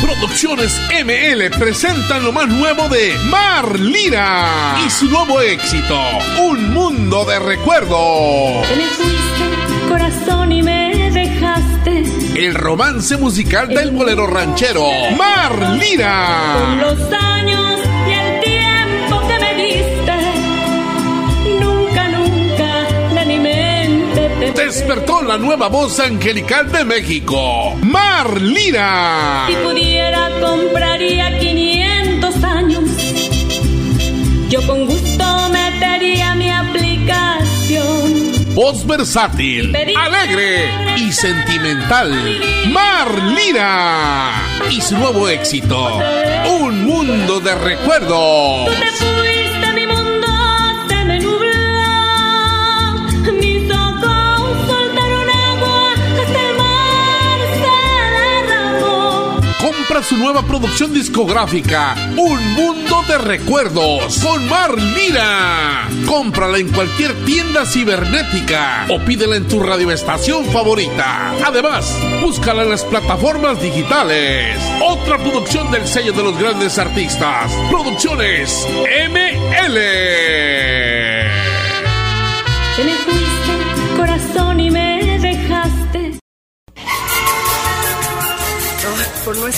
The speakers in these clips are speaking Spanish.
Producciones ML presentan lo más nuevo de Mar Lira y su nuevo éxito, Un Mundo de Recuerdos. me fuiste, corazón, y me dejaste. El romance musical del bolero ranchero, Mar Lira. Con los años Despertó la nueva voz angelical de México, Mar Lira. Si pudiera, compraría 500 años. Yo con gusto metería mi aplicación. Voz versátil, alegre y sentimental. Mar Lira. Y su nuevo éxito, Un Mundo de Recuerdos. Su nueva producción discográfica, Un Mundo de Recuerdos, con Mar Lira. Cómprala en cualquier tienda cibernética o pídela en tu radioestación favorita. Además, búscala en las plataformas digitales. Otra producción del sello de los grandes artistas. Producciones ML.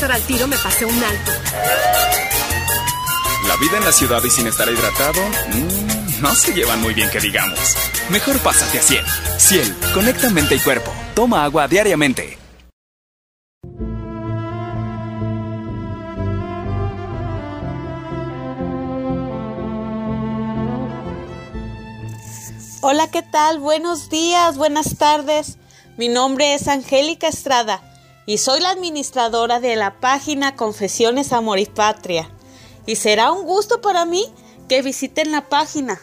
Estar al tiro me pasé un alto. La vida en la ciudad y sin estar hidratado, mm, no se llevan muy bien que digamos. Mejor pásate a Ciel. Ciel, conecta mente y cuerpo. Toma agua diariamente. Hola, ¿qué tal? Buenos días, buenas tardes. Mi nombre es Angélica Estrada y soy la administradora de la página Confesiones Amor y Patria. Y será un gusto para mí que visiten la página.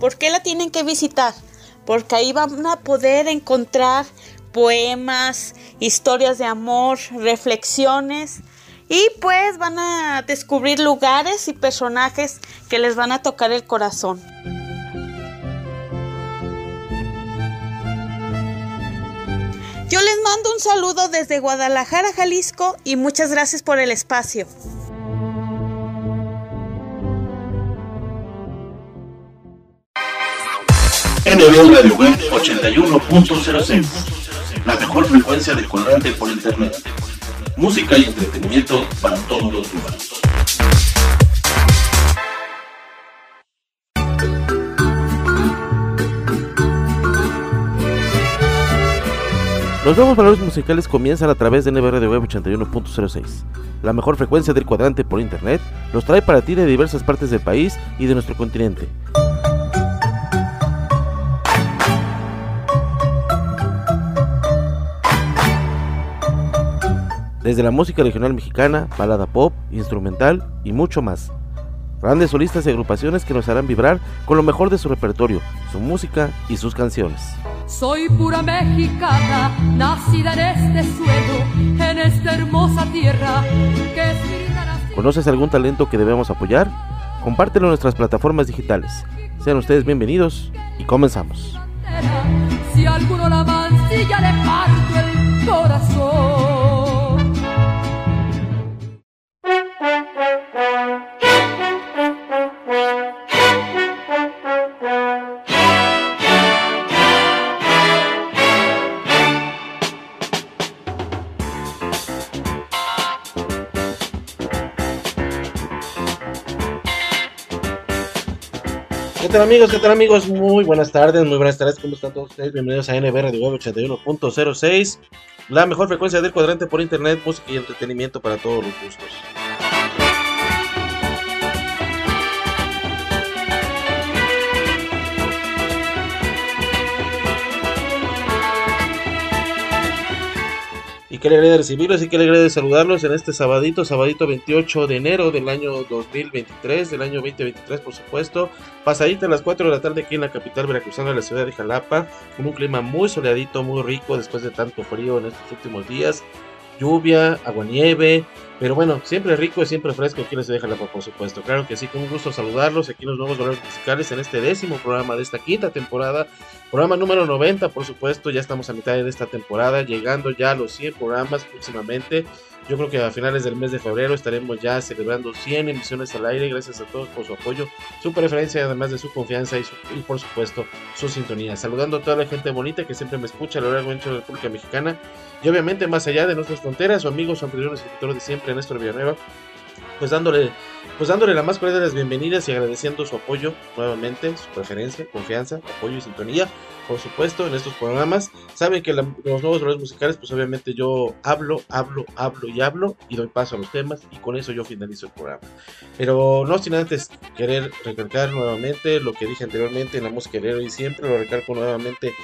¿Por qué la tienen que visitar? Porque ahí van a poder encontrar poemas, historias de amor, reflexiones y pues van a descubrir lugares y personajes que les van a tocar el corazón. Yo les mando un saludo desde Guadalajara, Jalisco y muchas gracias por el espacio. NB Radio Web 81.06. La mejor frecuencia de cuadrante por internet. Música y entretenimiento para todos los humanos. Los nuevos valores musicales comienzan a través de NBR de Web 81.06. La mejor frecuencia del cuadrante por internet los trae para ti de diversas partes del país y de nuestro continente. Desde la música regional mexicana, balada pop, instrumental y mucho más. Grandes solistas y agrupaciones que nos harán vibrar con lo mejor de su repertorio, su música y sus canciones. Soy pura mexicana, nacida en este suelo, en esta hermosa tierra que es ¿Conoces algún talento que debemos apoyar? Compártelo en nuestras plataformas digitales. Sean ustedes bienvenidos y comenzamos. Si alguno la mancilla le parto tal amigos? ¿Qué tal amigos? Muy buenas tardes, muy buenas tardes, ¿cómo están todos ustedes? Bienvenidos a NBR de Web 81.06, la mejor frecuencia del cuadrante por internet, música y entretenimiento para todos los gustos. Y qué alegría de recibirlos y qué alegría de saludarlos en este sabadito, sabadito 28 de enero del año 2023, del año 2023 por supuesto. Pasadita a las 4 de la tarde aquí en la capital veracruzana la ciudad de Jalapa, con un clima muy soleadito, muy rico después de tanto frío en estos últimos días. Lluvia, aguanieve, pero bueno, siempre rico y siempre fresco aquí en la ciudad de Jalapa, por supuesto. Claro que sí, con un gusto saludarlos aquí en los nuevos valores musicales en este décimo programa de esta quinta temporada. Programa número 90, por supuesto, ya estamos a mitad de esta temporada, llegando ya a los 100 programas próximamente. Yo creo que a finales del mes de febrero estaremos ya celebrando 100 emisiones al aire. Gracias a todos por su apoyo, su preferencia, además de su confianza y, y por supuesto su sintonía. Saludando a toda la gente bonita que siempre me escucha a lo largo de la República Mexicana y obviamente más allá de nuestras fronteras, su amigo, su anterior escritor de siempre, Néstor Villanueva, pues dándole, pues dándole la más cordial de las bienvenidas y agradeciendo su apoyo nuevamente, su preferencia, confianza, apoyo y sintonía, por supuesto, en estos programas. Saben que los nuevos roles musicales, pues obviamente yo hablo, hablo, hablo y hablo y doy paso a los temas y con eso yo finalizo el programa. Pero no sin antes querer recalcar nuevamente lo que dije anteriormente en la música de y siempre, lo recalco nuevamente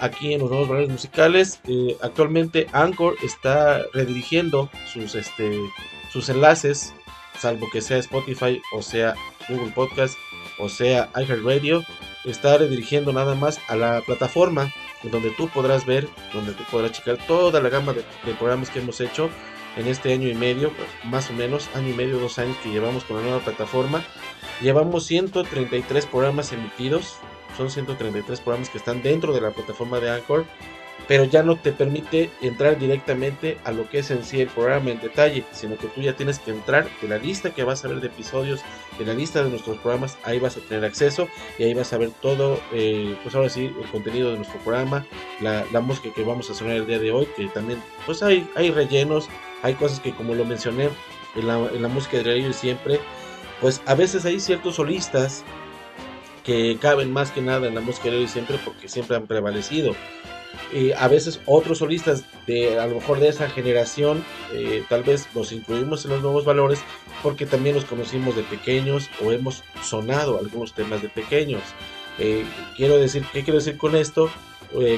aquí en los nuevos valores musicales. Eh, actualmente Anchor está redirigiendo sus, este, sus enlaces salvo que sea Spotify o sea Google Podcast o sea iHeartRadio, está redirigiendo nada más a la plataforma donde tú podrás ver, donde tú podrás checar toda la gama de, de programas que hemos hecho en este año y medio, más o menos, año y medio, dos años que llevamos con la nueva plataforma. Llevamos 133 programas emitidos, son 133 programas que están dentro de la plataforma de Anchor pero ya no te permite entrar directamente a lo que es en sí el programa en detalle, sino que tú ya tienes que entrar de la lista que vas a ver de episodios, de la lista de nuestros programas, ahí vas a tener acceso y ahí vas a ver todo, eh, pues ahora sí, el contenido de nuestro programa, la, la, música que vamos a sonar el día de hoy, que también, pues hay, hay rellenos, hay cosas que como lo mencioné en la, en la música de radio siempre, pues a veces hay ciertos solistas que caben más que nada en la música de hoy siempre porque siempre han prevalecido eh, a veces otros solistas de a lo mejor de esa generación eh, tal vez los incluimos en los nuevos valores porque también los conocimos de pequeños o hemos sonado algunos temas de pequeños. Eh, quiero decir qué quiero decir con esto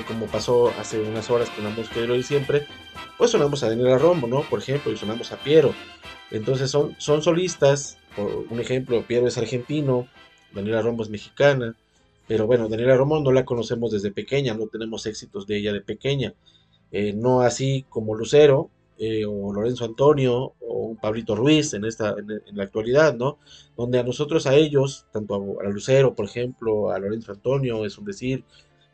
como pasó hace unas horas con la música de hoy siempre pues sonamos a Daniela Rombo no por ejemplo y sonamos a Piero. Entonces son son solistas por un ejemplo Piero es argentino Daniela Rombo es mexicana pero bueno, Daniela Romo no la conocemos desde pequeña, no tenemos éxitos de ella de pequeña. Eh, no así como Lucero, eh, o Lorenzo Antonio, o Pablito Ruiz en, esta, en, la actualidad, ¿no? Donde a nosotros, a ellos, tanto a, Lucero, por ejemplo, a Lorenzo Antonio, es un decir,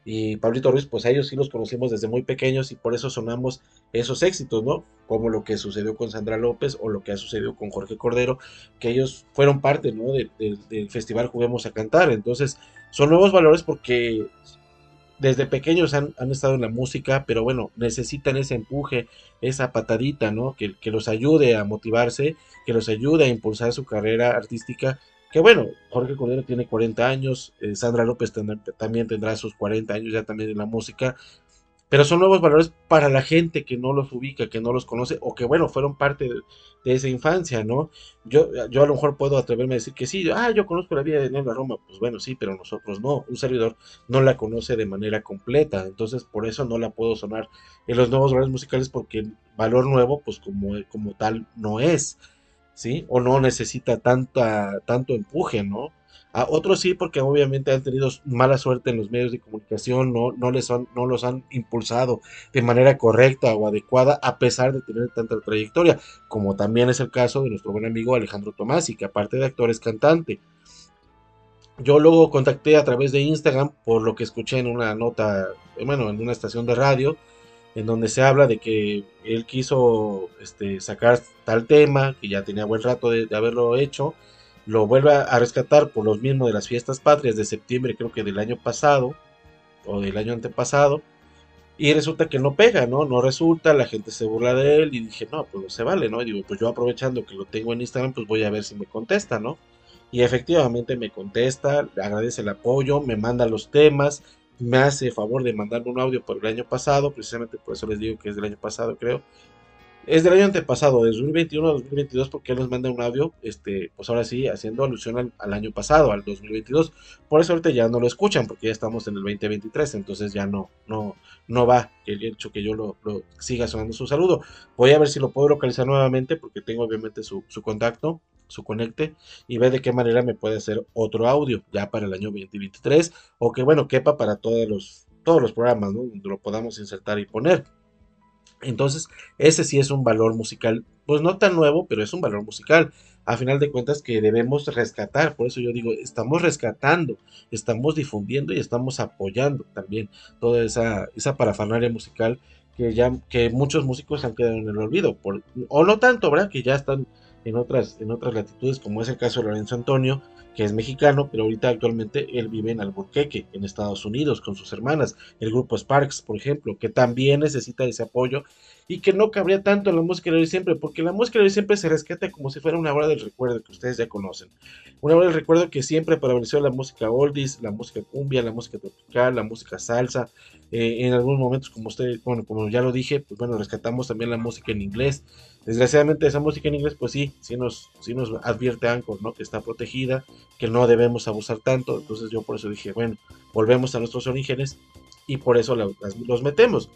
y Pablito Ruiz, pues a ellos sí los conocimos desde muy pequeños y por eso sonamos esos éxitos, ¿no? Como lo que sucedió con Sandra López o lo que ha sucedido con Jorge Cordero, que ellos fueron parte, ¿no? De, de, del festival Juguemos a Cantar. Entonces, son nuevos valores porque desde pequeños han, han, estado en la música, pero bueno, necesitan ese empuje, esa patadita, ¿no? Que, que los ayude a motivarse, que los ayude a impulsar su carrera artística que bueno, Jorge Cordero tiene 40 años, eh, Sandra López también tendrá sus 40 años ya también en la música, pero son nuevos valores para la gente que no los ubica, que no los conoce, o que bueno, fueron parte de, esa infancia, ¿no? Yo, yo a lo mejor puedo atreverme a decir que sí, ah, yo conozco la vida de Nelva Roma, pues bueno, sí, pero nosotros no, un servidor no la conoce de manera completa, entonces por eso no la puedo sonar en los nuevos valores musicales porque el valor nuevo, pues como, como tal, no es. ¿sí? O no necesita tanta, tanto empuje, ¿no? A otros sí, porque obviamente han tenido mala suerte en los medios de comunicación, no, no, les no los han impulsado de manera correcta o adecuada, a pesar de tener tanta trayectoria, como también es el caso de nuestro buen amigo Alejandro Tomasi, que aparte de actor es cantante. Yo luego contacté a través de Instagram, por lo que escuché en una nota, bueno, en una estación de radio, en donde se habla de que él quiso este, sacar tal tema, que ya tenía buen rato de haberlo hecho, lo vuelve a rescatar por los mismos de las fiestas patrias de septiembre, creo que del año pasado o del año antepasado. Y resulta que no pega, ¿no? No resulta, la gente se burla de él y dije, no, pues no se vale, ¿no? Y digo, pues yo aprovechando que lo tengo en Instagram, pues voy a ver si me contesta, ¿no? Y efectivamente me contesta, le agradece el apoyo, me manda los temas, me hace favor de mandarme un audio por el año pasado, precisamente por eso les digo que es del año pasado, creo, es del año antepasado, de 2021 a 2022, porque él nos manda un audio, este, pues ahora sí, haciendo alusión al, año pasado, al 2022. Por eso ahorita ya no lo escuchan, porque ya estamos en el 2023, entonces ya no, no, no va el hecho que yo lo, siga sonando su saludo. Voy a ver si lo puedo localizar nuevamente, porque tengo obviamente su, su contacto, su conecte, y ver de qué manera me puede hacer otro audio ya para el año 2023, o que bueno, quepa para todos los, todos los programas, ¿no? Donde lo podamos insertar y poner. Entonces, ese sí es un valor musical, pues no tan nuevo, pero es un valor musical. A final de cuentas que debemos rescatar, por eso yo digo, estamos rescatando, estamos difundiendo y estamos apoyando también toda esa, esa parafernalia musical que ya que muchos músicos han quedado en el olvido, o no tanto, ¿verdad? Que ya están en otras, en otras latitudes, como es el caso de Lorenzo Antonio, que es mexicano, pero ahorita actualmente él vive en Albuquerque, en Estados Unidos, con sus hermanas. El grupo Sparks, por ejemplo, que también necesita ese apoyo y que no cabría tanto en la música de hoy siempre, porque la música de hoy siempre se rescata como si fuera una hora del recuerdo que ustedes ya conocen. Una hora del recuerdo que siempre prevaleció la música oldies, la música cumbia, la música tropical, la música salsa. Eh, en algunos momentos, como ustedes, bueno, como ya lo dije, pues bueno, rescatamos también la música en inglés. Desgraciadamente esa música en inglés, pues sí, sí nos, sí nos advierte Anchor, ¿no? Que está protegida, que no debemos abusar tanto. Entonces yo por eso dije, bueno, volvemos a nuestros orígenes y por eso los metemos.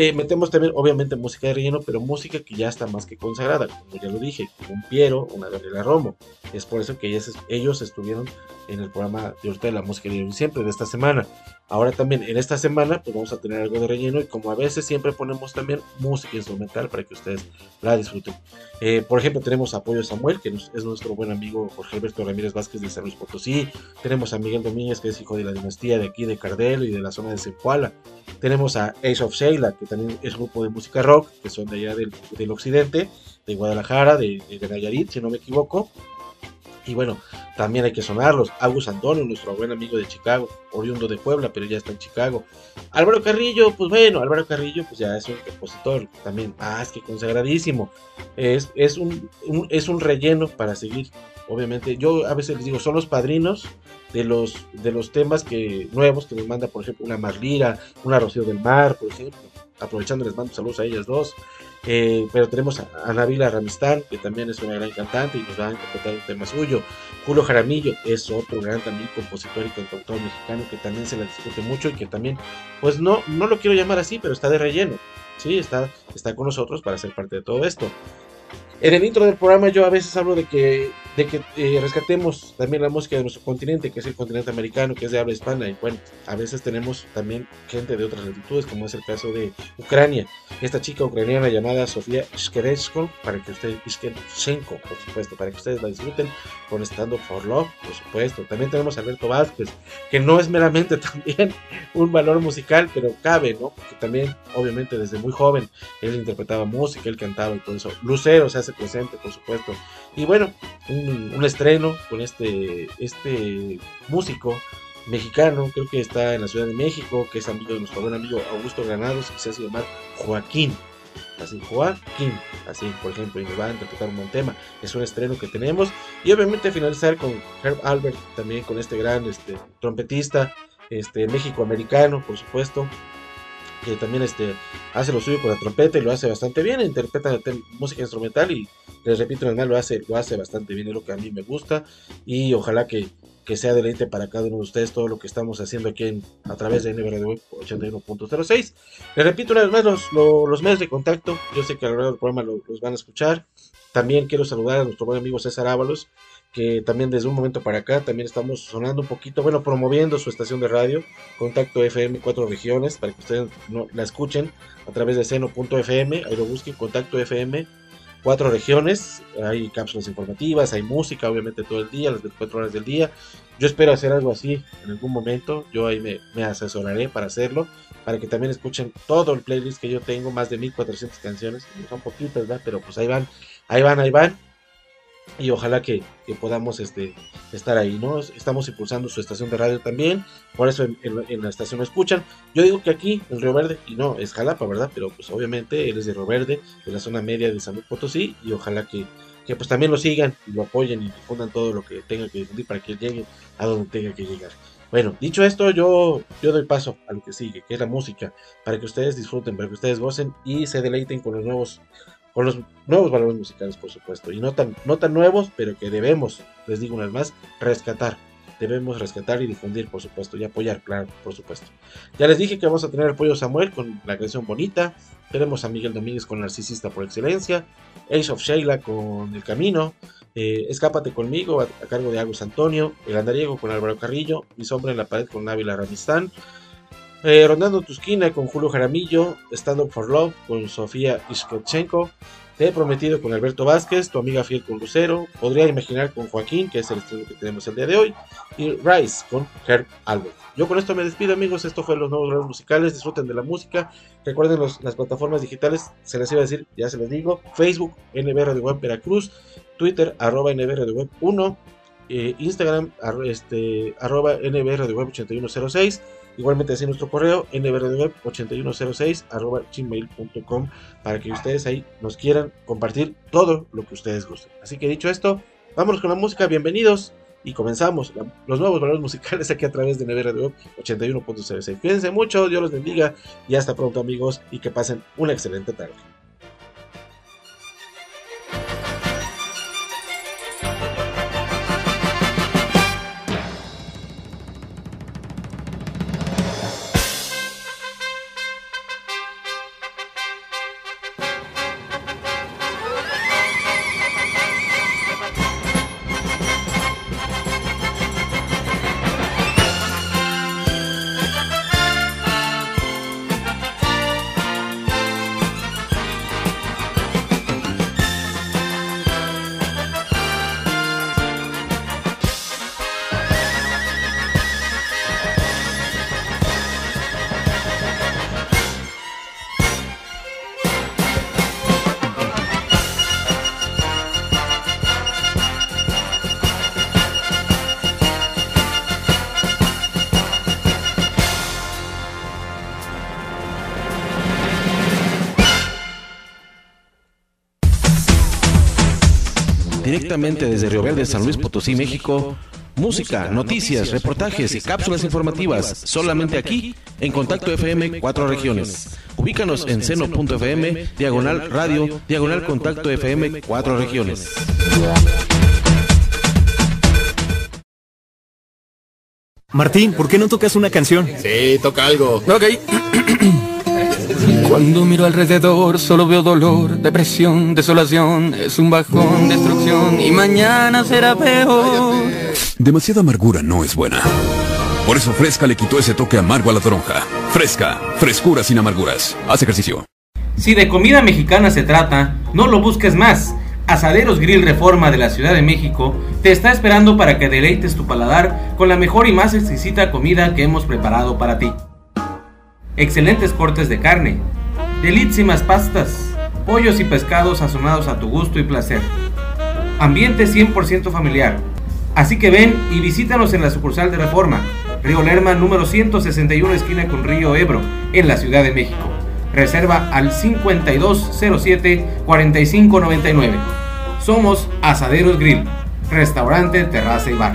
Eh, metemos también, obviamente, música de relleno, pero música que ya está más que consagrada, como ya lo dije, un Piero, una Gabriela Romo. Es por eso que ellos, estuvieron en el programa de ahorita de la música de siempre, de esta semana. Ahora también en esta semana pues vamos a tener algo de relleno y como a veces siempre ponemos también música instrumental para que ustedes la disfruten. Eh, por ejemplo tenemos a Apoyo Samuel que es nuestro buen amigo Jorge Alberto Ramírez Vázquez de San Luis Potosí. Tenemos a Miguel Domínguez que es hijo de la dinastía de aquí de Cardelo y de la zona de Zempoala. Tenemos a Ace of Sheila que también es un grupo de música rock que son de allá del, occidente, de Guadalajara, de, de Nayarit si no me equivoco. Y bueno, también hay que sonarlos. Agus Antonio, nuestro buen amigo de Chicago, oriundo de Puebla, pero ya está en Chicago. Álvaro Carrillo, pues bueno, Álvaro Carrillo, pues ya es un compositor también más que consagradísimo. Es, es, un, es un relleno para seguir. Obviamente, yo a veces les digo, son los padrinos de los, de los temas que nuevos que me manda, por ejemplo, una Marlira, una Rocío del Mar, por ejemplo. Aprovechando, les mando saludos a ellas dos. Eh, pero tenemos a Navila Ramistán, que también es una gran cantante y nos va a interpretar un tema suyo. Julio Jaramillo es otro gran también compositor y cantautor mexicano que también se la discute mucho y que también, pues no, no lo quiero llamar así, pero está de relleno. Sí, está, está con nosotros para ser parte de todo esto. En el intro del programa yo a veces hablo de que, de que eh, rescatemos también la música de nuestro continente, que es el continente americano, que es de habla hispana. Y bueno, a veces tenemos también gente de otras latitudes, como es el caso de Ucrania. Esta chica ucraniana llamada Sofía Shkeresko, para que ustedes, por supuesto, para que ustedes la disfruten, con Stand Up for Love, por supuesto. También tenemos a Alberto Vázquez, que no es meramente también un valor musical, pero cabe, ¿no? Porque también, obviamente, desde muy joven, él interpretaba música, él cantaba y todo eso. Lucero, o sea, presente, por supuesto. Y bueno, un, estreno con este, este músico mexicano, creo que está en la Ciudad de México, que es amigo de nuestro buen amigo Augusto Granados, que se hace llamar Joaquín. Así, Joaquín, así, por ejemplo, y me va a interpretar un buen tema. Es un estreno que tenemos. Y obviamente finalizar con Herb Albert, también con este gran este, trompetista, este, México-americano, por supuesto, que también este, hace lo suyo con la trompeta y lo hace bastante bien, interpreta música instrumental y les repito, lo hace, lo hace bastante bien, es lo que a mí me gusta y ojalá que, que sea deleite para cada uno de ustedes todo lo que estamos haciendo aquí en, a través de NBR Web 81.06. Les repito una vez más los, los, los medios de contacto. Yo sé que a lo largo del programa lo- los van a escuchar. También quiero saludar a nuestro buen amigo César Ábalos, que también desde un momento para acá también estamos sonando un poquito, bueno, promoviendo su estación de radio, Contacto FM Cuatro Regiones, para que ustedes no- la escuchen a través de seno.fm, ahí lo busquen, Contacto FM Cuatro Regiones, hay cápsulas informativas, hay música, obviamente todo el día, las 24 horas del día. Yo espero hacer algo así en algún momento, yo ahí me, me asesoraré para hacerlo, para que también escuchen todo el playlist que yo tengo, más de 1400 canciones, son poquitas, ¿verdad? Pero pues ahí van, ahí van, ahí van y ojalá que, que podamos este, estar ahí, ¿no? Estamos impulsando su estación de radio también, por eso en, la estación lo escuchan. Yo digo que aquí, en Río Verde, y no, es Jalapa, ¿verdad? Pero pues obviamente él es de Río Verde, de la zona media de San Luis Potosí, y ojalá que, que pues también lo sigan y lo apoyen y difundan todo lo que tenga que difundir para que llegue a donde tenga que llegar. Bueno, dicho esto, yo, yo doy paso a lo que sigue, que es la música, para que ustedes disfruten, para que ustedes gocen y se deleiten con los nuevos con los nuevos valores musicales, por supuesto, y no tan, no tan nuevos, pero que debemos, les digo una vez más, rescatar. Debemos rescatar y difundir, por supuesto, y apoyar, claro, por supuesto. Ya les dije que vamos a tener al Pollo Samuel con la canción Bonita, tenemos a Miguel Domínguez con Narcisista por excelencia, Ace of Sheila con El Camino, eh, Escápate conmigo a, a cargo de Agus Antonio, El Andariego con Álvaro Carrillo, Mi Sombra en la Pared con Ávila Ramistán, eh, Rondando tu esquina con Julio Jaramillo, Stand Up for Love con Sofía Iskotchenko, Te he prometido con Alberto Vázquez, tu amiga fiel con Lucero, Podría imaginar con Joaquín, que es el estreno que tenemos el día de hoy, y Rise con Herb Albert. Yo con esto me despido amigos, esto fue los nuevos valores musicales, disfruten de la música, recuerden las plataformas digitales, se les iba a decir, ya se les digo, Facebook, NBR de Web Veracruz, Twitter, arroba NBR de Web 1, eh, Instagram, este, NBR de Web 8106, Igualmente así nuestro correo nbrdweb8106 arroba gmail.com para que ustedes ahí nos quieran compartir todo lo que ustedes gusten. Así que dicho esto, vámonos con la música, bienvenidos y comenzamos los nuevos valores musicales aquí a través de NBRDweb 81.06. Cuídense mucho, Dios los bendiga y hasta pronto amigos y que pasen una excelente tarde. Directamente desde Río Verde, San Luis Potosí, México. Música, noticias, reportajes y cápsulas informativas solamente aquí en Contacto FM Cuatro Regiones. Ubícanos en seno.fm, diagonal radio, diagonal Contacto FM Cuatro Regiones. Martín, ¿por qué no tocas una canción? Sí, toca algo. Ok. Cuando miro alrededor solo veo dolor, depresión, desolación, es un bajón, destrucción y mañana será peor. Demasiada amargura no es buena. Por eso Fresca le quitó ese toque amargo a la toronja. Fresca, frescura sin amarguras. Haz ejercicio. Si de comida mexicana se trata, no lo busques más. Asaderos Grill Reforma de la Ciudad de México te está esperando para que deleites tu paladar con la mejor y más exquisita comida que hemos preparado para ti. Excelentes cortes de carne, delísimas pastas, pollos y pescados sazonados a tu gusto y placer. Ambiente 100% familiar. Así que ven y visítanos en la sucursal de Reforma, Río Lerma número 161 esquina con Río Ebro, en la Ciudad de México. Reserva al 5207-4599. Somos Asaderos Grill, restaurante, terraza y bar.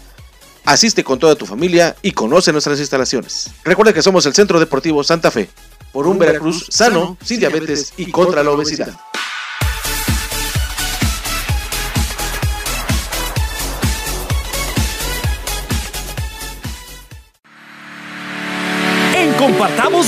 Asiste con toda tu familia y conoce nuestras instalaciones. Recuerda que somos el Centro Deportivo Santa Fe, por un Veracruz sano, sin diabetes y contra la obesidad.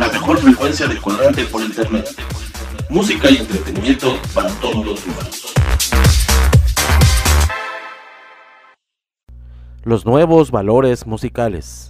La mejor frecuencia de cuadrante por internet. Música y entretenimiento para todos los humanos. Los nuevos valores musicales.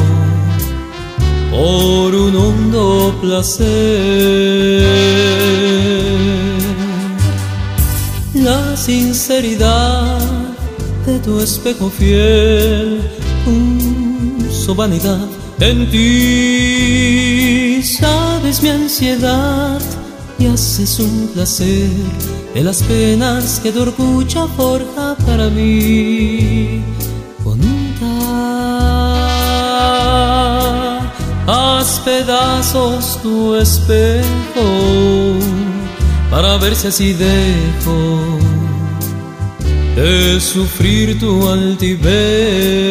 por un hondo placer. La sinceridad de tu espejo fiel puso vanidad en ti. Sabes mi ansiedad y haces un placer de las penas que tu orgullo forja para mí. Haz pedazos tu espejo para ver si así dejo de sufrir tu altivez.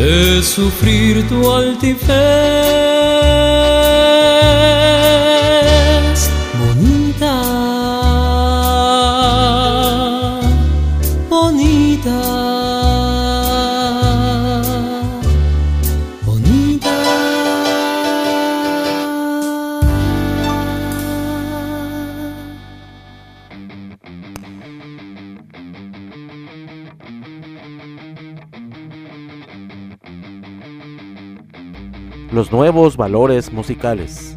de sufrir tu altivez. Nuevos valores musicales.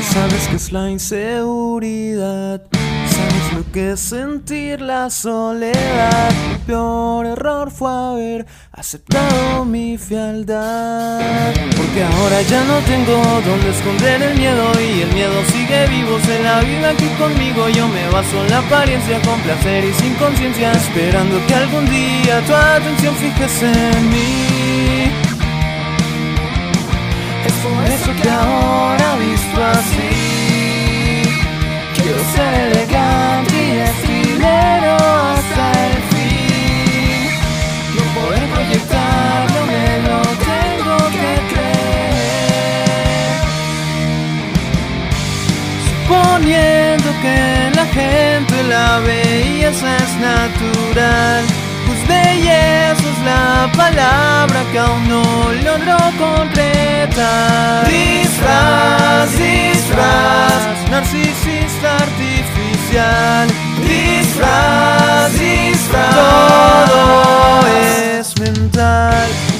Sabes que es la inseguridad. Que sentir la soledad. Mi peor error fue haber aceptado mi fealdad. Porque ahora ya no tengo donde esconder el miedo. Y el miedo sigue vivo. Se la vive aquí conmigo. Yo me baso en la apariencia con placer y sin conciencia. Esperando que algún día tu atención fijes en mí. Es por eso que ahora visto así Quiero ser elegante que la belleza es natural pues belleza es la palabra que aún no logro concretar. Disfraz, disfraz, narcisista artificial. Disfraz, disfraz, todo es mental.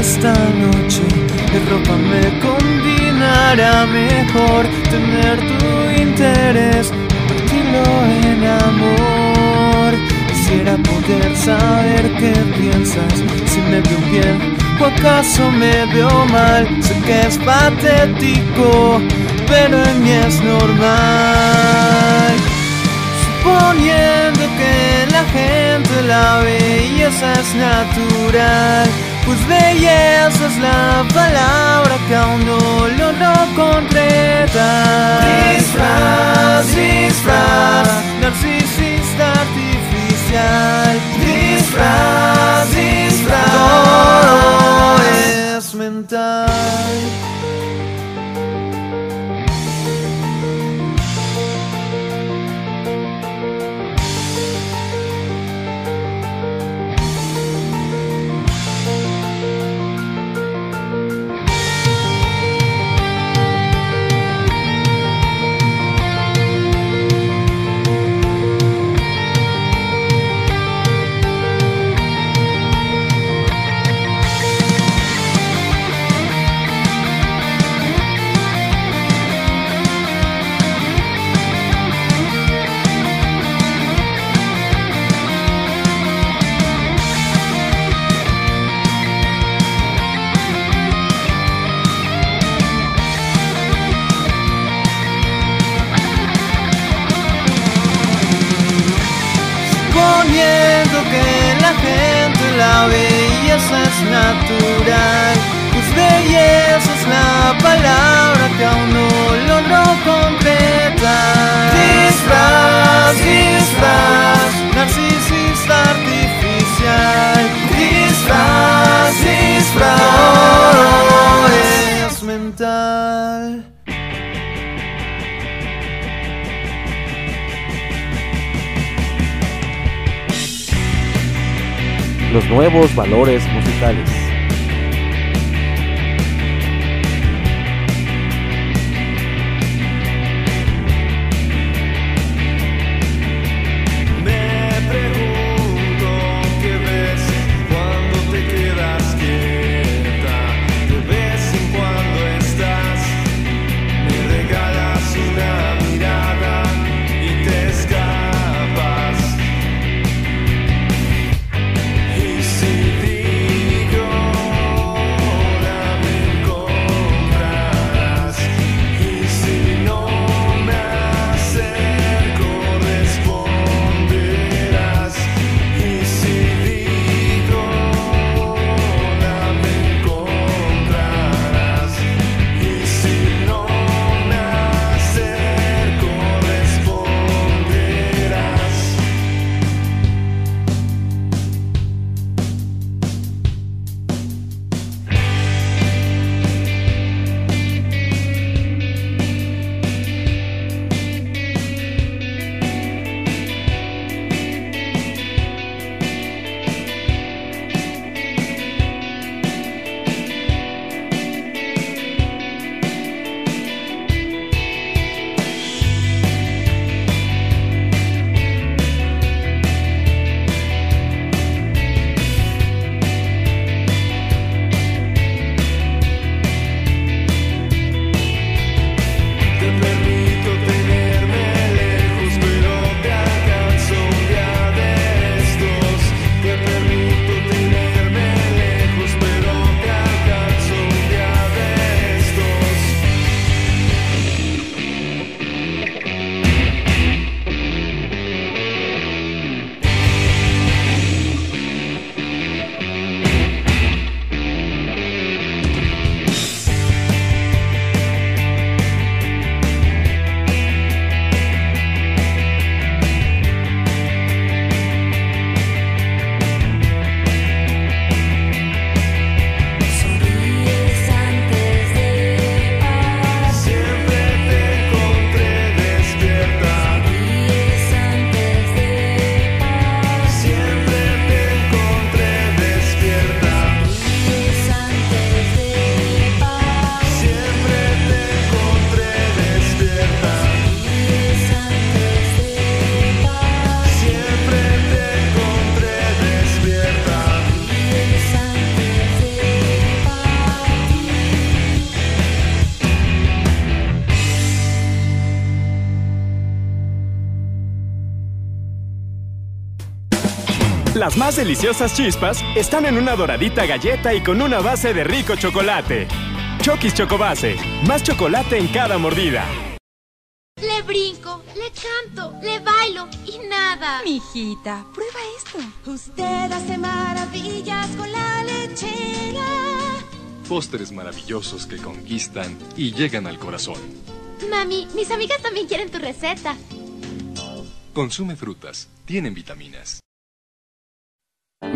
Esta noche? ¿Qué ropa me combinará mejor? Tener tu interés, convertirlo en amor. Quisiera poder saber qué piensas, si me veo bien o acaso me veo mal. Sé que es patético, pero en mí es normal. Suponiendo que la gente la belleza es natural, pues belleza es la palabra que aún no concretar. Disfraz, disfraz, narcisista artificial. Disfraz, disfraz, todo es mental. Natural, pues belleza es la palabra que aún no logro concretar. Disfraz, disfraz, narcisista artificial. Disfraz, disfraz, es mental. Los nuevos valores musicales. Las más deliciosas chispas están en una doradita galleta y con una base de rico chocolate. Chokis Chocobase, más chocolate en cada mordida. Le brinco, le canto, le bailo y nada. Mijita, prueba esto. Usted hace maravillas con la lechera. Postres maravillosos que conquistan y llegan al corazón. Mami, mis amigas también quieren tu receta. Consume frutas, tienen vitaminas.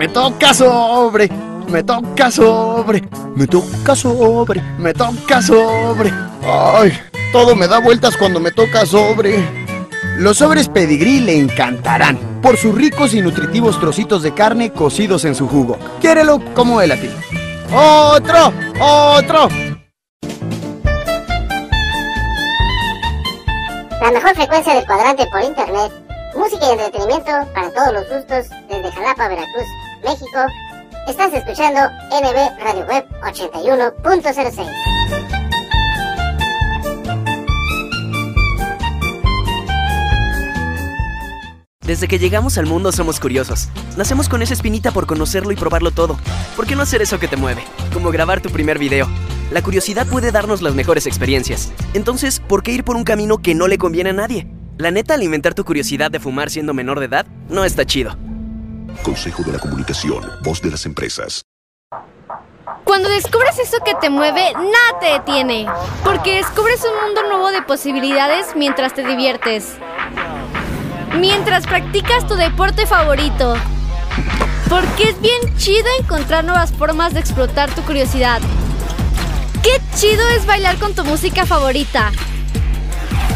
Me toca sobre, me toca sobre, me toca sobre, me toca sobre. Ay, todo me da vueltas cuando me toca sobre. Los sobres pedigrí le encantarán por sus ricos y nutritivos trocitos de carne cocidos en su jugo. Quiérelo como él a ti. ¡Otro! ¡Otro! La mejor frecuencia del cuadrante por internet. Música y entretenimiento para todos los gustos desde Jalapa, Veracruz, México. Estás escuchando NB Radio Web 81.06. Desde que llegamos al mundo somos curiosos. Nacemos con esa espinita por conocerlo y probarlo todo. ¿Por qué no hacer eso que te mueve? Como grabar tu primer video. La curiosidad puede darnos las mejores experiencias. Entonces, ¿por qué ir por un camino que no le conviene a nadie? La neta, alimentar tu curiosidad de fumar siendo menor de edad no está chido. Consejo de la Comunicación, voz de las empresas. Cuando descubres eso que te mueve, nada te detiene. Porque descubres un mundo nuevo de posibilidades mientras te diviertes. Mientras practicas tu deporte favorito. Porque es bien chido encontrar nuevas formas de explotar tu curiosidad. Qué chido es bailar con tu música favorita.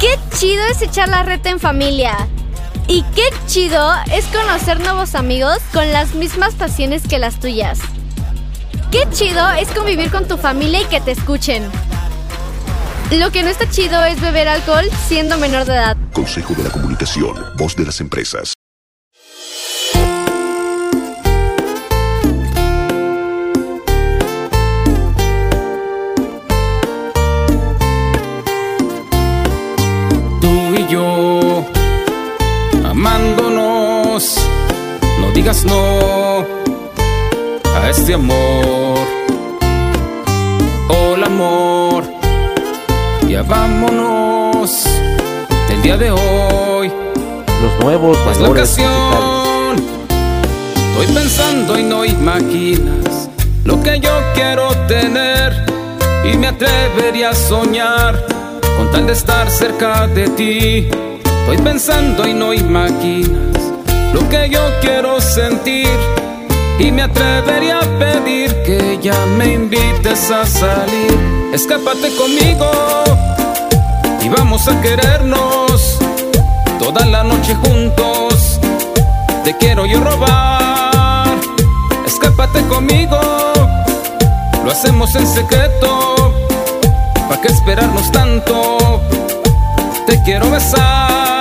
Qué chido es echar la reta en familia. Y qué chido es conocer nuevos amigos con las mismas pasiones que las tuyas. Qué chido es convivir con tu familia y que te escuchen. Lo que no está chido es beber alcohol siendo menor de edad. Consejo de la Comunicación, voz de las empresas. Digas no a este amor. Hola amor, ya vámonos el día de hoy. Los nuevos Es la ocasión. Estoy pensando y no imaginas lo que yo quiero tener y me atrevería a soñar con tal de estar cerca de ti. Estoy pensando y no imaginas lo que yo quiero sentir y me atrevería a pedir que ya me invites a salir. Escápate conmigo y vamos a querernos toda la noche juntos. Te quiero yo robar, escápate conmigo. Lo hacemos en secreto, ¿para qué esperarnos tanto? Te quiero besar.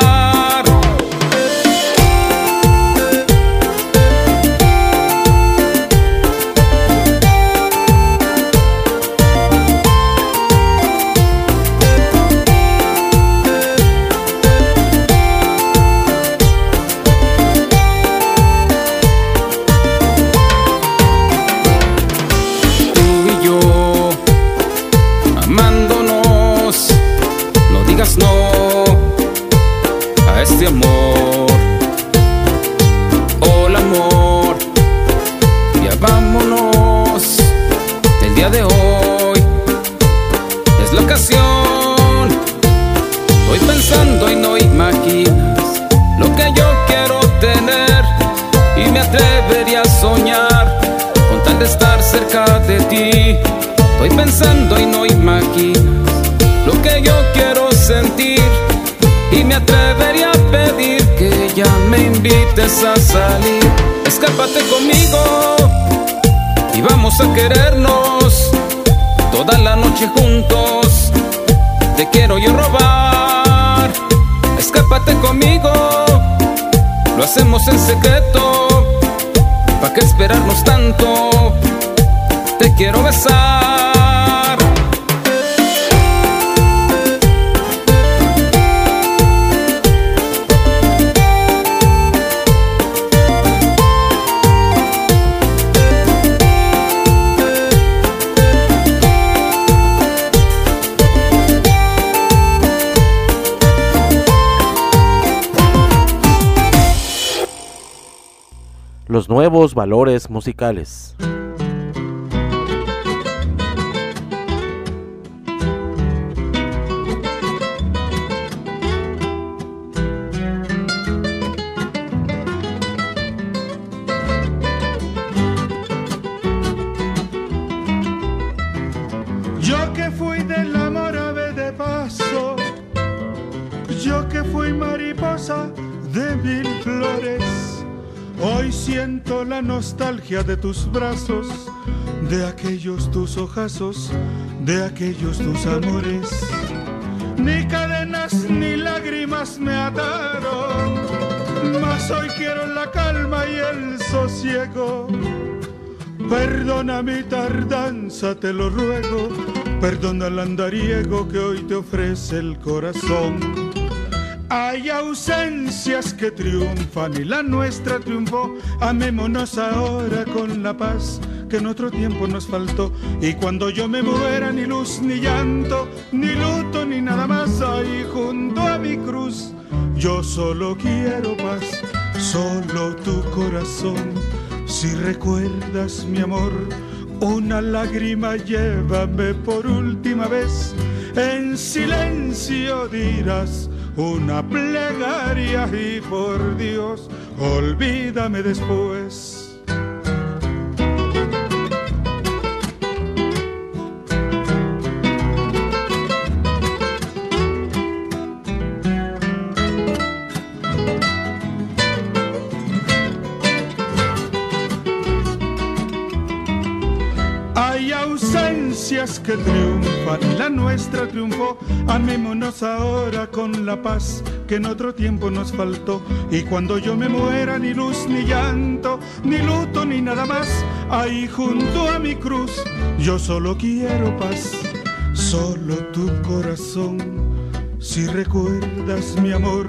Ya me invites a salir. Escápate conmigo y vamos a querernos toda la noche juntos. Te quiero yo robar. Escápate conmigo, lo hacemos en secreto. ¿Para qué esperarnos tanto? Te quiero besar. Los nuevos valores musicales. Yo que fui del amor ave de paso, yo que fui mariposa de mil flores, hoy siento la nostalgia de tus brazos, de aquellos tus ojazos, de aquellos tus amores. Ni cadenas ni lágrimas me ataron, mas hoy quiero la calma y el sosiego. Perdona mi tardanza, te lo ruego. Perdona el andariego que hoy te ofrece el corazón. Hay ausencias que triunfan y la nuestra triunfó. Amémonos ahora con la paz que en otro tiempo nos faltó. Y cuando yo me muera, ni luz, ni llanto, ni luto, ni nada más. Ahí junto a mi cruz, yo solo quiero paz, solo tu corazón. Si recuerdas mi amor, una lágrima llévame por última vez. En silencio dirás una plegaria y por Dios, olvídame después. Que triunfan la nuestra triunfó. Amémonos ahora con la paz que en otro tiempo nos faltó. Y cuando yo me muera, ni luz, ni llanto, ni luto, ni nada más. Ahí junto a mi cruz, yo solo quiero paz, solo tu corazón. Si recuerdas mi amor,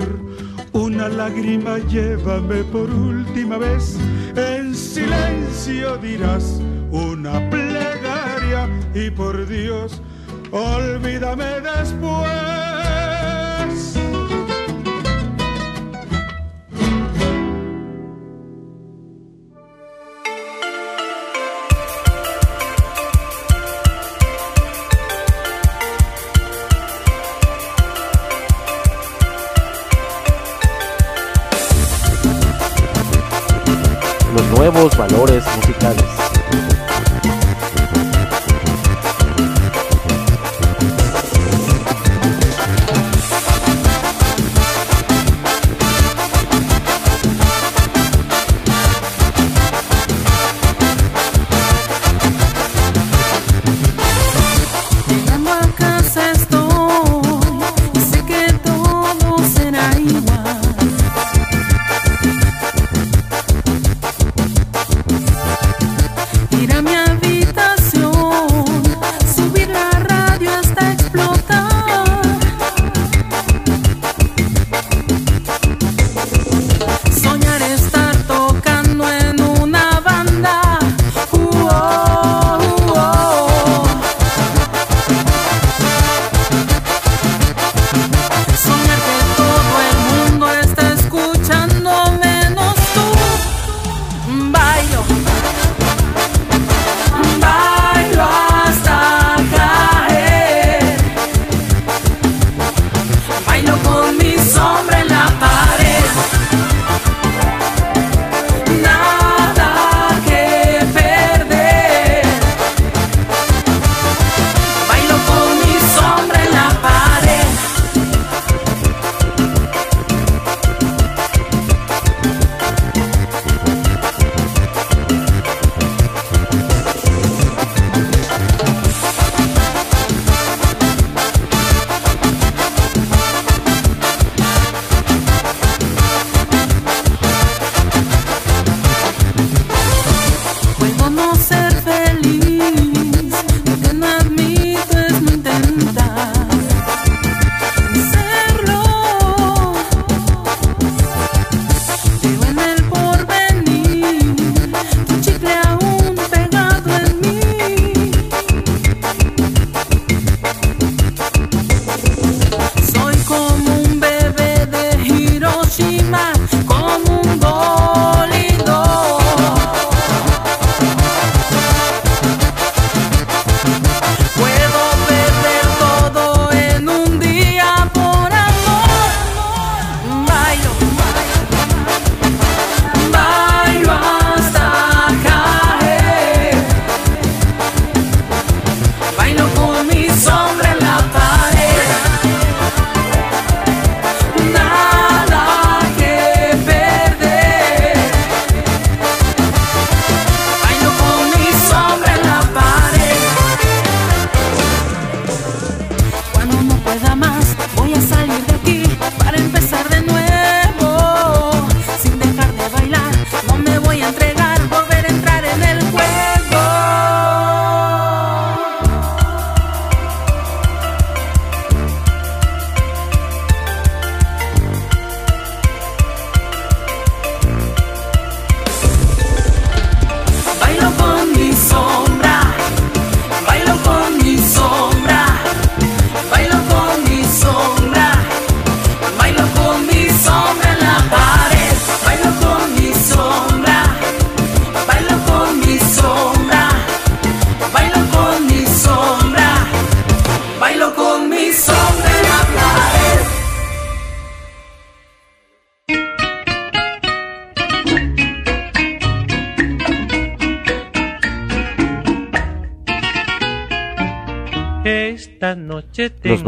una lágrima llévame por última vez. En silencio dirás una y por Dios, olvídame después. Los nuevos valores musicales.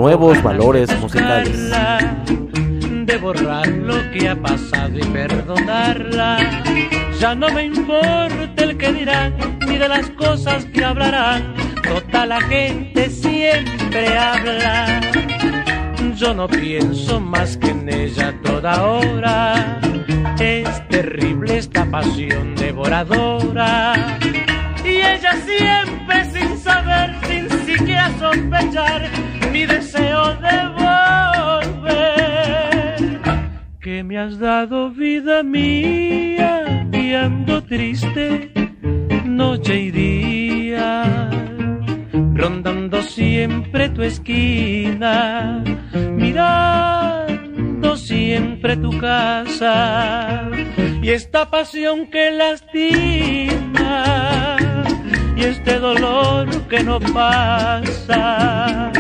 Nuevos valores siempre tu casa, y esta pasión que lastima, y este dolor que no pasa,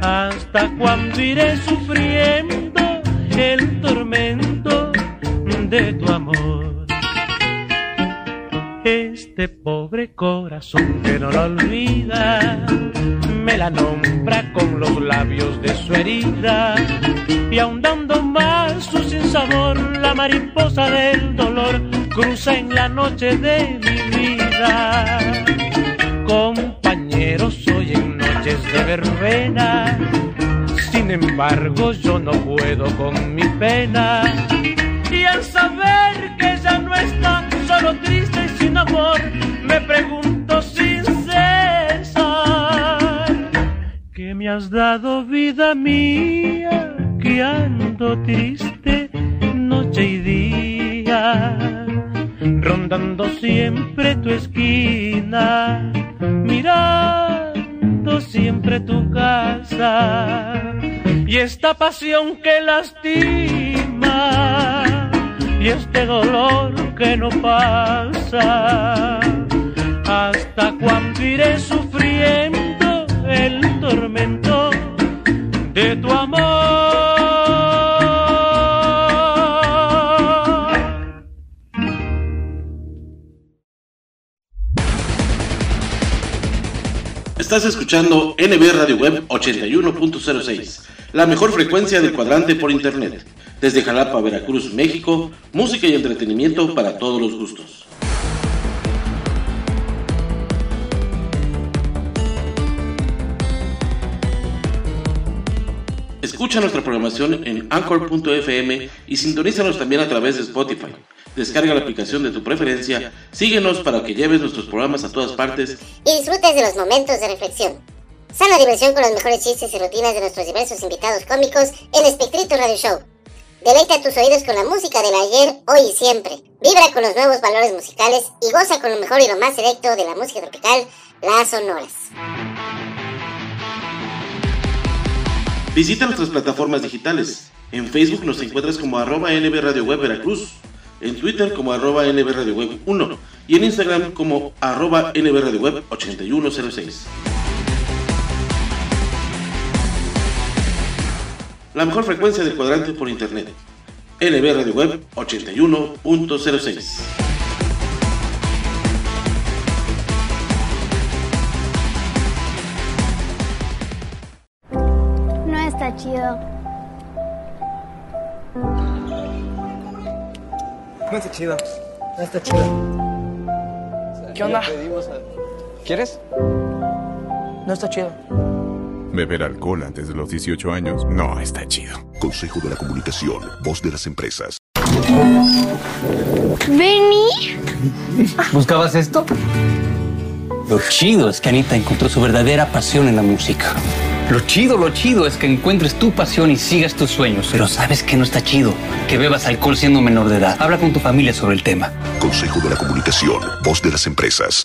hasta cuando iré sufriendo el tormento de tu amor. Este pobre corazón que no lo olvida, me la nombra con los labios de su herida, y ahondando más su sinsabor, la mariposa del dolor cruza en la noche de mi vida. Compañero, soy en noches de verbena, sin embargo yo no puedo con mi pena. Y al saber que ya no está triste y sin amor, me pregunto sin cesar que me has dado vida mía, que ando triste noche y día, rondando siempre tu esquina, mirando siempre tu casa y esta pasión que lastima y este dolor que no pasa. ¿Hasta cuando iré sufriendo el tormento de tu amor? Estás escuchando NB Radio Web 81.06, la mejor frecuencia del cuadrante por internet. Desde Jalapa, Veracruz, México, música y entretenimiento para todos los gustos. Escucha nuestra programación en anchor.fm y sintonízanos también a través de Spotify. Descarga la aplicación de tu preferencia, síguenos para que lleves nuestros programas a todas partes y disfrutes de los momentos de reflexión. Sana diversión con los mejores chistes y rutinas de nuestros diversos invitados cómicos en Espectrito Radio Show. Deleita tus oídos con la música del ayer, hoy y siempre. Vibra con los nuevos valores musicales y goza con lo mejor y lo más selecto de la música tropical, las sonoras. Visita nuestras plataformas digitales. En Facebook nos encuentras como arroba NB Web Veracruz, en Twitter como arroba NB Radio Web 1 y en Instagram como arroba NB Radio Web 8106. La mejor frecuencia del cuadrante por internet. NB Radio Web 81.06. No está chido. No está chido. No está chido. ¿Qué onda? ¿Quieres? No está chido. Beber alcohol antes de los 18 años no está chido. Consejo de la Comunicación, voz de las empresas. ¿Vení? ¿Buscabas esto? Lo chido es que Anita encontró su verdadera pasión en la música. Lo chido, lo chido es que encuentres tu pasión y sigas tus sueños. Pero sabes que no está chido que bebas alcohol siendo menor de edad. Habla con tu familia sobre el tema. Consejo de la Comunicación, voz de las empresas.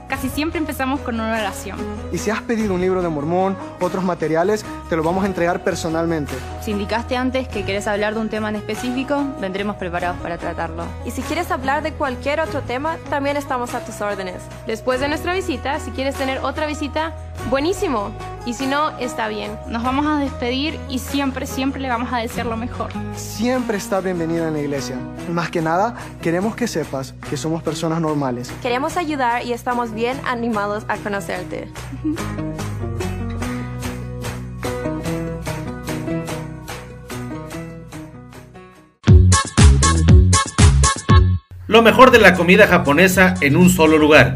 Casi siempre empezamos con una oración. Y si has pedido un libro de Mormón, otros materiales, te lo vamos a entregar personalmente. Si indicaste antes que querés hablar de un tema en específico, vendremos preparados para tratarlo. Y si quieres hablar de cualquier otro tema, también estamos a tus órdenes. Después de nuestra visita, si quieres tener otra visita, buenísimo. Y si no, está bien. Nos vamos a despedir y siempre, siempre le vamos a desear lo mejor. Siempre está bienvenida en la iglesia. Más que nada, queremos que sepas que somos personas normales. Queremos ayudar y estamos bien animados a conocerte. Lo mejor de la comida japonesa en un solo lugar.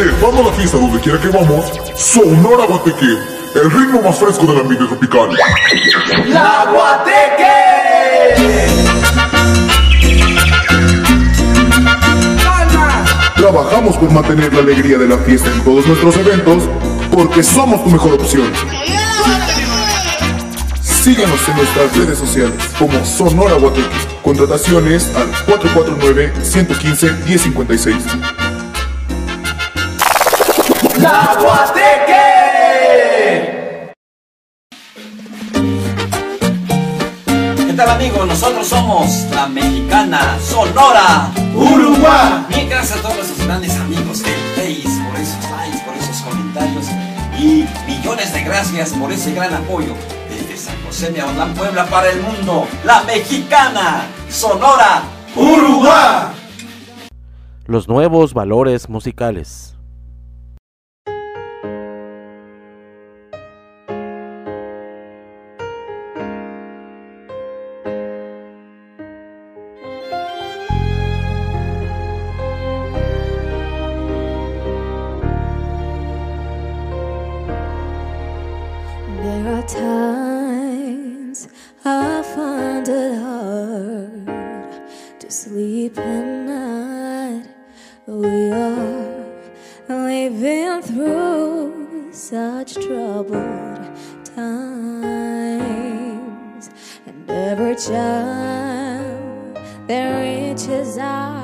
Sabor. Llevando la fiesta donde quiera que vamos, Sonora Guateque, el ritmo más fresco del ambiente tropical. ¡La Guateque! Trabajamos por mantener la alegría de la fiesta en todos nuestros eventos, porque somos tu mejor opción. Síguenos en nuestras redes sociales como Sonora Guateque. Contrataciones al 449-115-1056. ¡La Guateque! ¿Qué tal amigos? Nosotros somos la mexicana Sonora Uruguay. Mil gracias a todos nuestros grandes amigos del Face por esos likes, por esos comentarios y millones de gracias por ese gran apoyo desde San José de Aguadán, Puebla para el mundo. La mexicana Sonora Uruguay. Los nuevos valores musicales. Sleep at night. We are living through such troubled times, and every child that reaches out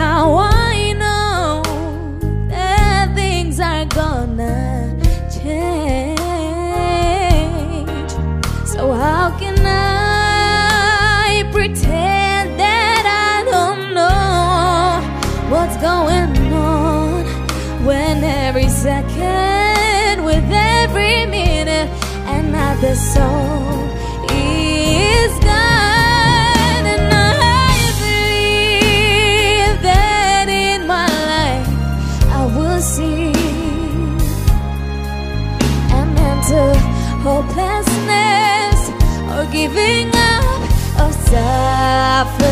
how I hopelessness or giving up of suffering.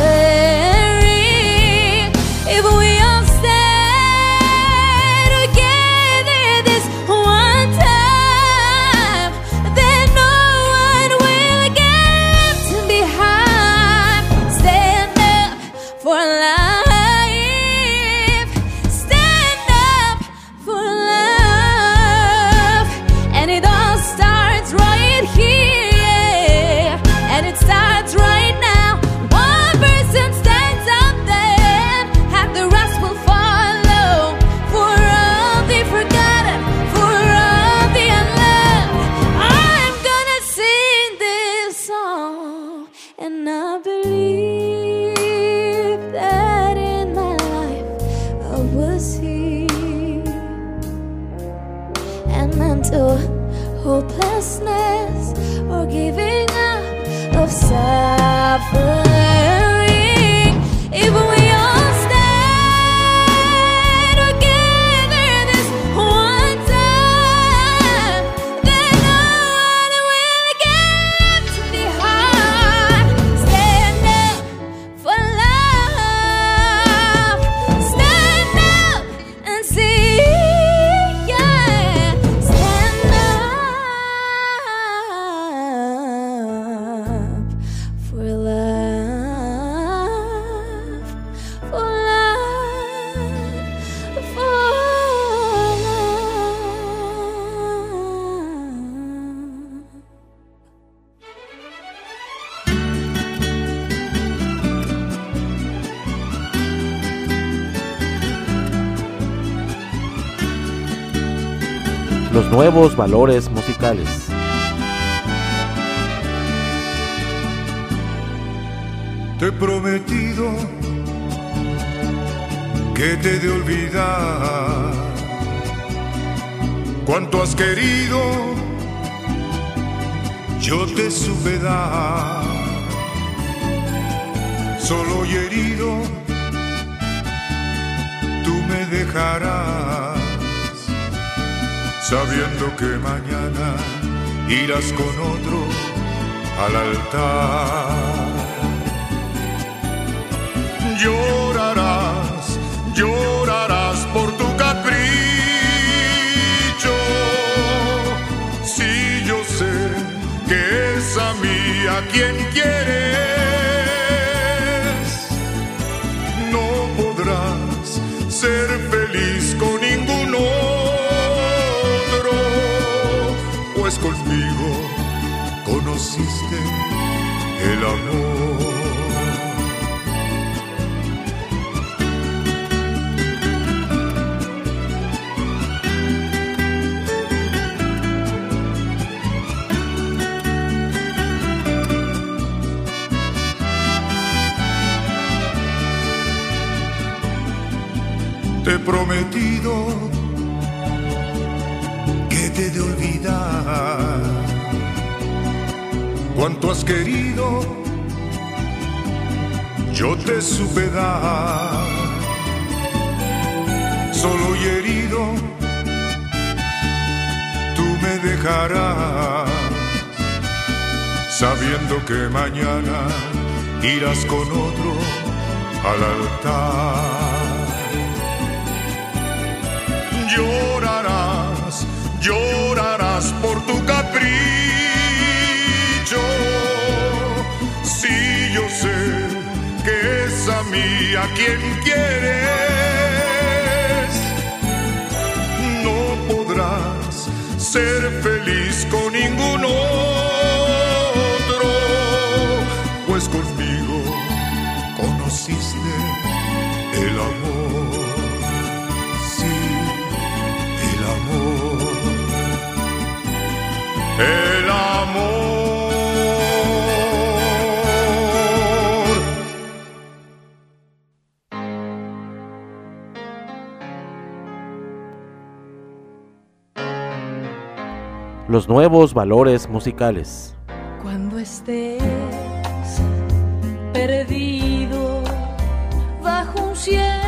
Valores musicales. Te he prometido que te de olvidar cuanto has querido, yo te supe dar. Solo y herido, tú me dejarás, sabiendo que mañana irás con otro al altar. Llorarás, llorarás por tu capricho. Si yo sé que es a mí a quien quieres, pues conmigo conociste el amor. Te he prometido olvidar cuanto has querido, yo te supe dar. Solo y herido, tú me dejarás, sabiendo que mañana irás con otro al altar. Llorarás, llorarás por tu capricho. Si yo sé que es a mí a quien quieres, no podrás ser feliz con ningún los nuevos valores musicales. Cuando estés perdido bajo un cielo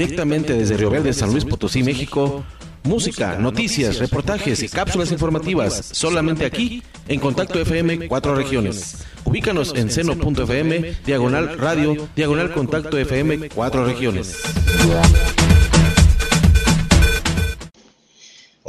directamente desde Río Verde, San Luis Potosí, México. Música, noticias, reportajes y cápsulas informativas solamente aquí en Contacto FM Cuatro Regiones. Ubícanos en seno.fm, diagonal radio, diagonal contacto FM Cuatro Regiones.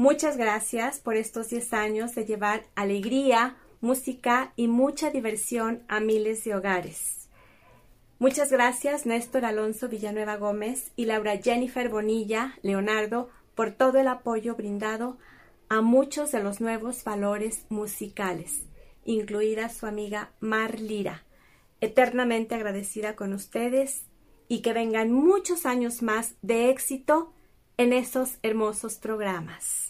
Muchas gracias por estos 10 años de llevar alegría, música y mucha diversión a miles de hogares. Muchas gracias Néstor Alonso Villanueva Gómez y Laura Jennifer Bonilla Leonardo por todo el apoyo brindado a muchos de los nuevos valores musicales, incluida su amiga Mar Lira. Eternamente agradecida con ustedes y que vengan muchos años más de éxito en esos hermosos programas.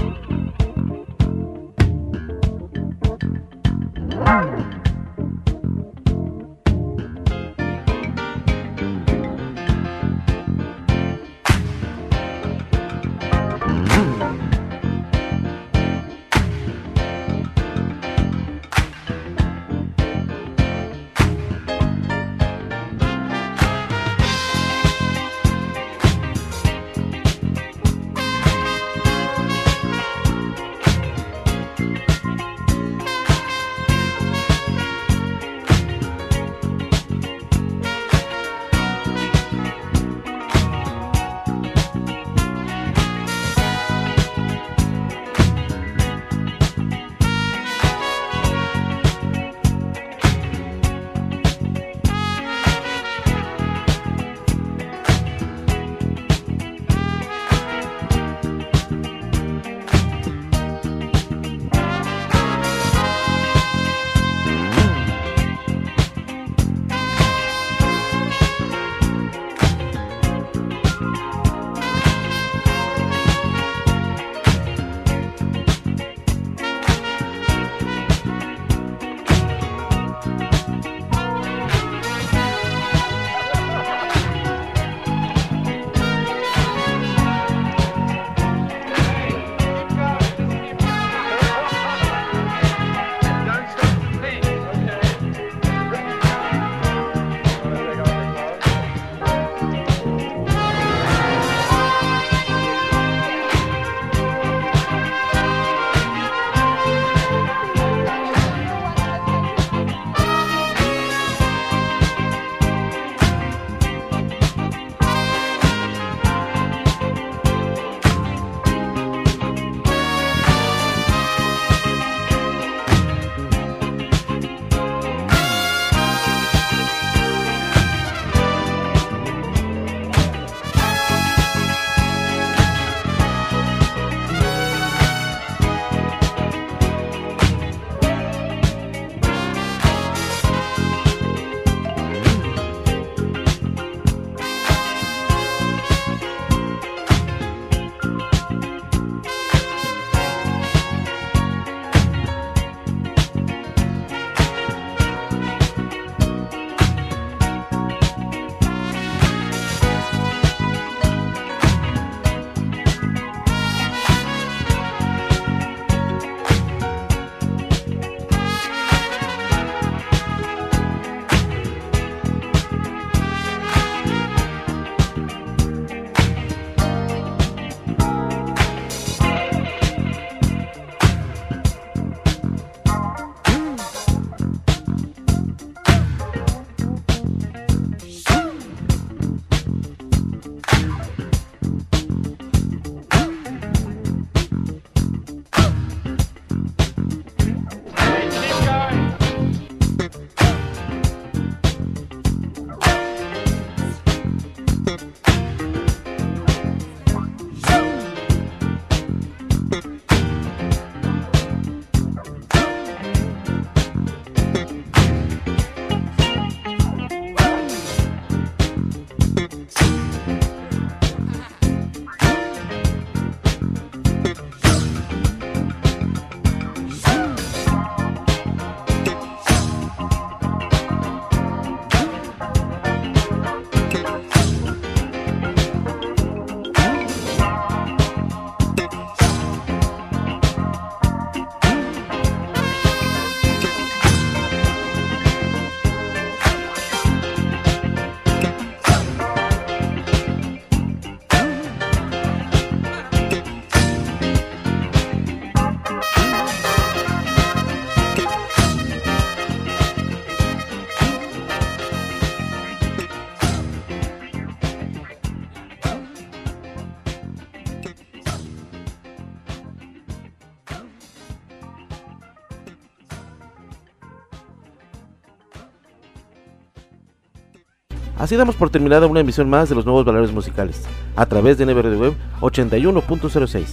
Así damos por terminada una emisión más de los nuevos valores musicales, a través de NBR Web 81.06.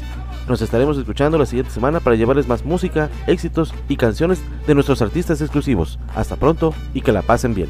Nos estaremos escuchando la siguiente semana para llevarles más música, éxitos y canciones de nuestros artistas exclusivos. Hasta pronto y que la pasen bien.